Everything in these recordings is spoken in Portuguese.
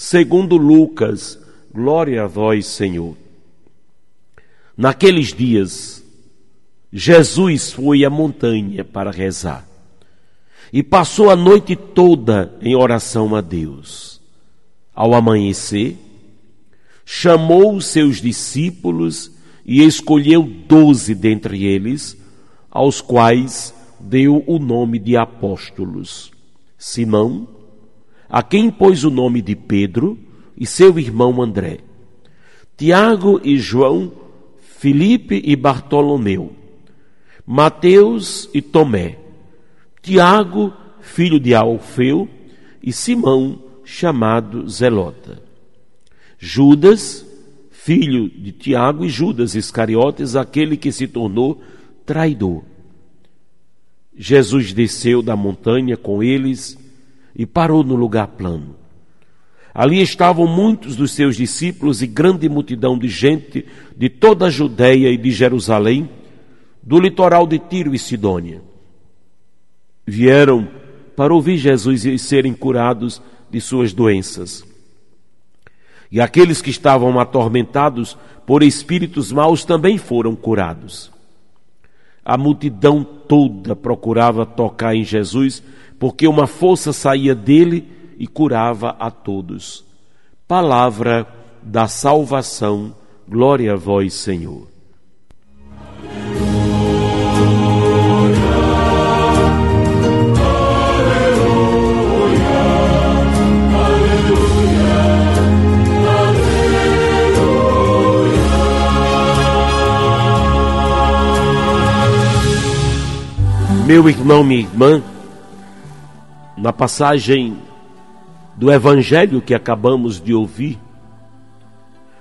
segundo Lucas. Glória a vós, Senhor. Naqueles dias, Jesus foi à montanha para rezar e passou a noite toda em oração a Deus. Ao amanhecer, chamou os seus discípulos e escolheu doze dentre eles, aos quais deu o nome de apóstolos. Simão, a quem pôs o nome de Pedro, e seu irmão André, Tiago e João, Filipe e Bartolomeu, Mateus e Tomé, Tiago, filho de Alfeu, e Simão, chamado Zelota. Judas, filho de Tiago, e Judas Iscariotes, aquele que se tornou traidor. Jesus desceu da montanha com eles e parou no lugar plano. Ali estavam muitos dos seus discípulos e grande multidão de gente de toda a Judéia e de Jerusalém, do litoral de Tiro e Sidônia. Vieram para ouvir Jesus e serem curados de suas doenças. E aqueles que estavam atormentados por espíritos maus também foram curados. A multidão toda procurava tocar em Jesus, porque uma força saía dele e curava a todos. Palavra da salvação, glória a vós, Senhor. Meu irmão, minha irmã, na passagem do Evangelho que acabamos de ouvir,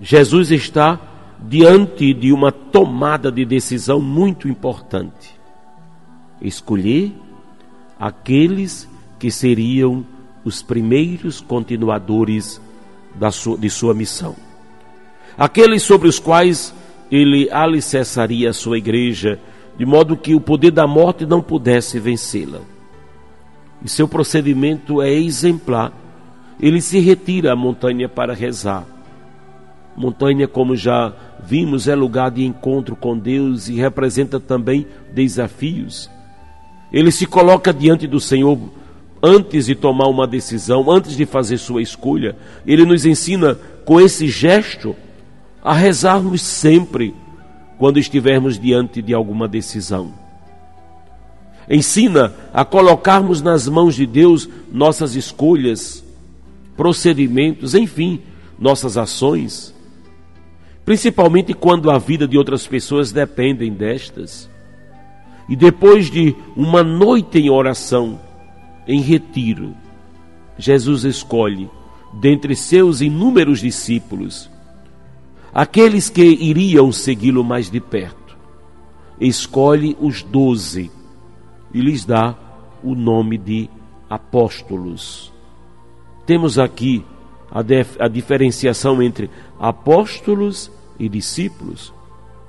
Jesus está diante de uma tomada de decisão muito importante. Escolher aqueles que seriam os primeiros continuadores sua, de sua missão. Aqueles sobre os quais ele alicerçaria a sua igreja de modo que o poder da morte não pudesse vencê-la. E seu procedimento é exemplar. Ele se retira à montanha para rezar. Montanha, como já vimos, é lugar de encontro com Deus e representa também desafios. Ele se coloca diante do Senhor antes de tomar uma decisão, antes de fazer sua escolha. Ele nos ensina com esse gesto a rezarmos sempre quando estivermos diante de alguma decisão. Ensina a colocarmos nas mãos de Deus nossas escolhas, procedimentos, enfim, nossas ações, principalmente quando a vida de outras pessoas dependem destas. E depois de uma noite em oração, em retiro, Jesus escolhe, dentre seus inúmeros discípulos, aqueles que iriam segui-lo mais de perto. Escolhe os doze e lhes dá o nome de apóstolos. Temos aqui a, a diferenciação entre apóstolos e discípulos.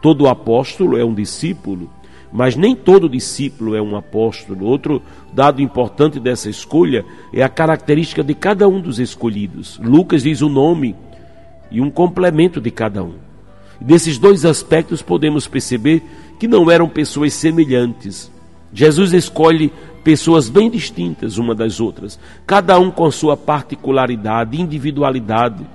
Todo apóstolo é um discípulo, mas nem todo discípulo é um apóstolo. Outro dado importante dessa escolha é a característica de cada um dos escolhidos. Lucas diz o nome e um complemento de cada um. Desses dois aspectos podemos perceber que não eram pessoas semelhantes. Jesus escolhe pessoas bem distintas uma das outras, cada um com sua particularidade, individualidade,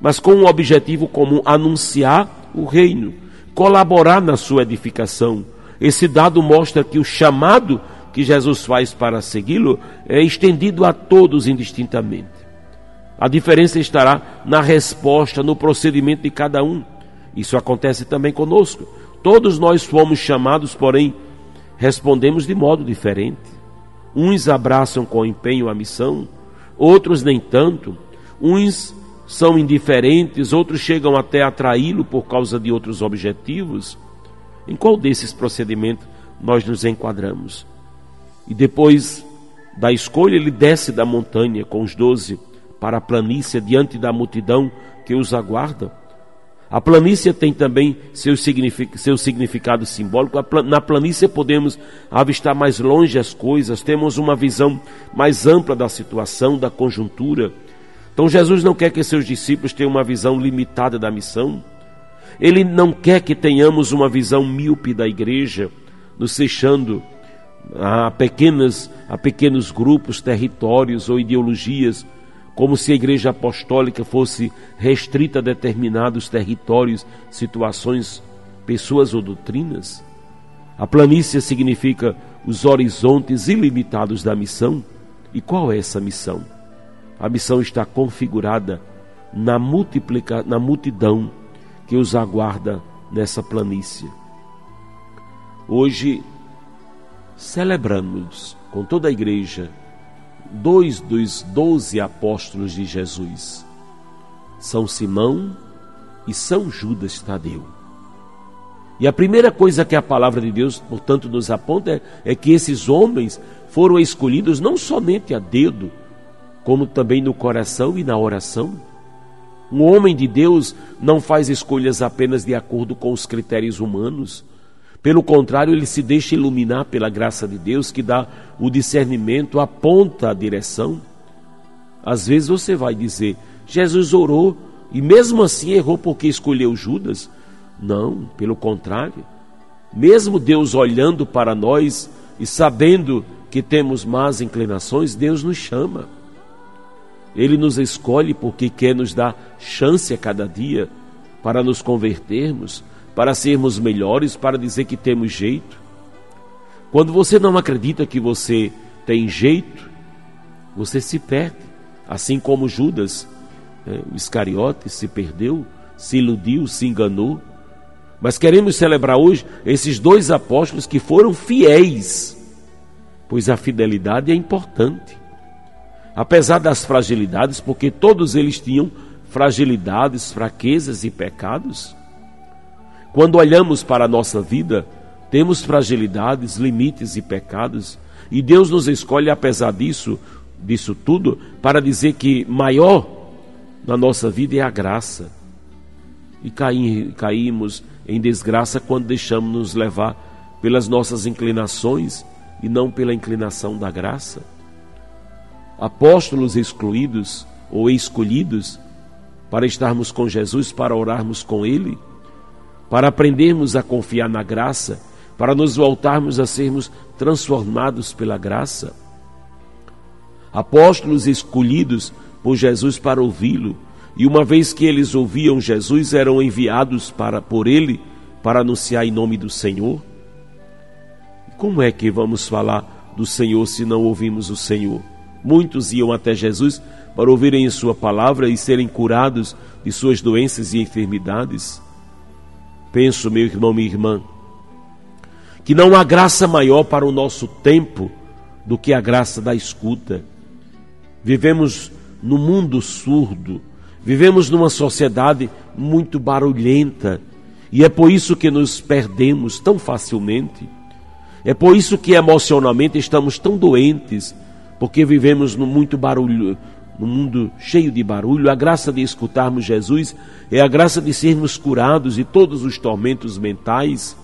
mas com um objetivo comum: anunciar o reino, colaborar na sua edificação. Esse dado mostra que o chamado que Jesus faz para segui-lo é estendido a todos indistintamente. A diferença estará na resposta, no procedimento de cada um. Isso acontece também conosco. Todos nós fomos chamados, porém, respondemos de modo diferente. Uns abraçam com empenho a missão, outros nem tanto. Uns são indiferentes, outros chegam até a atraí-lo por causa de outros objetivos. Em qual desses procedimentos nós nos enquadramos? E depois da escolha, ele desce da montanha com os doze para a planície diante da multidão que os aguarda. A planície tem também seu, signific, seu significado simbólico. Na planície podemos avistar mais longe as coisas, temos uma visão mais ampla da situação, da conjuntura. Então Jesus não quer que seus discípulos tenham uma visão limitada da missão. Ele não quer que tenhamos uma visão míope da igreja, nos fechando a pequenas a pequenos grupos, territórios ou ideologias como se a Igreja Apostólica fosse restrita a determinados territórios, situações, pessoas ou doutrinas. A planície significa os horizontes ilimitados da missão. E qual é essa missão? A missão está configurada na, multiplica, na multidão que os aguarda nessa planície. Hoje celebramos com toda a igreja dois dos doze apóstolos de Jesus, São Simão e São Judas Tadeu. E a primeira coisa que a palavra de Deus, portanto, nos aponta é, é que esses homens foram escolhidos não somente a dedo, como também no coração e na oração. Um homem de Deus não faz escolhas apenas de acordo com os critérios humanos, pelo contrário, ele se deixa iluminar pela graça de Deus, que dá o discernimento, aponta a direção. Às vezes você vai dizer, Jesus orou e mesmo assim errou porque escolheu Judas. Não, pelo contrário. Mesmo Deus olhando para nós e sabendo que temos más inclinações, Deus nos chama. Ele nos escolhe porque quer nos dar chance a cada dia para nos convertermos, para sermos melhores, para dizer que temos jeito. Quando você não acredita que você tem jeito, você se perde, assim como Judas, né, o Iscariote, se perdeu, se iludiu, se enganou. Mas queremos celebrar hoje esses dois apóstolos que foram fiéis, pois a fidelidade é importante. Apesar das fragilidades, porque todos eles tinham fragilidades, fraquezas e pecados, quando olhamos para a nossa vida, temos fragilidades, limites e pecados, e Deus nos escolhe apesar disso, disso tudo, para dizer que maior na nossa vida é a graça. E caímos em desgraça quando deixamos nos levar pelas nossas inclinações e não pela inclinação da graça. Apóstolos excluídos ou escolhidos para estarmos com Jesus, para orarmos com Ele para aprendermos a confiar na graça, para nos voltarmos a sermos transformados pela graça. Apóstolos escolhidos por Jesus para ouvi-lo, e uma vez que eles ouviam Jesus, eram enviados para por ele para anunciar em nome do Senhor. Como é que vamos falar do Senhor se não ouvimos o Senhor? Muitos iam até Jesus para ouvirem sua palavra e serem curados de suas doenças e enfermidades. Penso, meu irmão, minha irmã, que não há graça maior para o nosso tempo do que a graça da escuta. Vivemos no mundo surdo, vivemos numa sociedade muito barulhenta e é por isso que nos perdemos tão facilmente. É por isso que emocionalmente estamos tão doentes, porque vivemos no muito barulho, no mundo cheio de barulho, a graça de escutarmos Jesus é a graça de sermos curados de todos os tormentos mentais,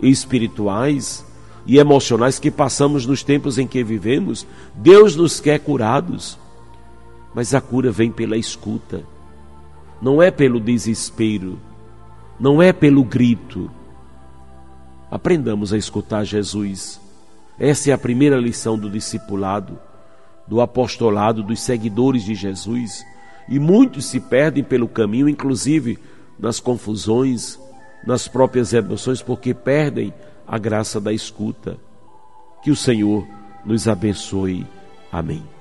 espirituais e emocionais que passamos nos tempos em que vivemos. Deus nos quer curados, mas a cura vem pela escuta, não é pelo desespero, não é pelo grito. Aprendamos a escutar Jesus. Essa é a primeira lição do discipulado do apostolado, dos seguidores de Jesus. E muitos se perdem pelo caminho, inclusive nas confusões, nas próprias emoções, porque perdem a graça da escuta. Que o Senhor nos abençoe. Amém.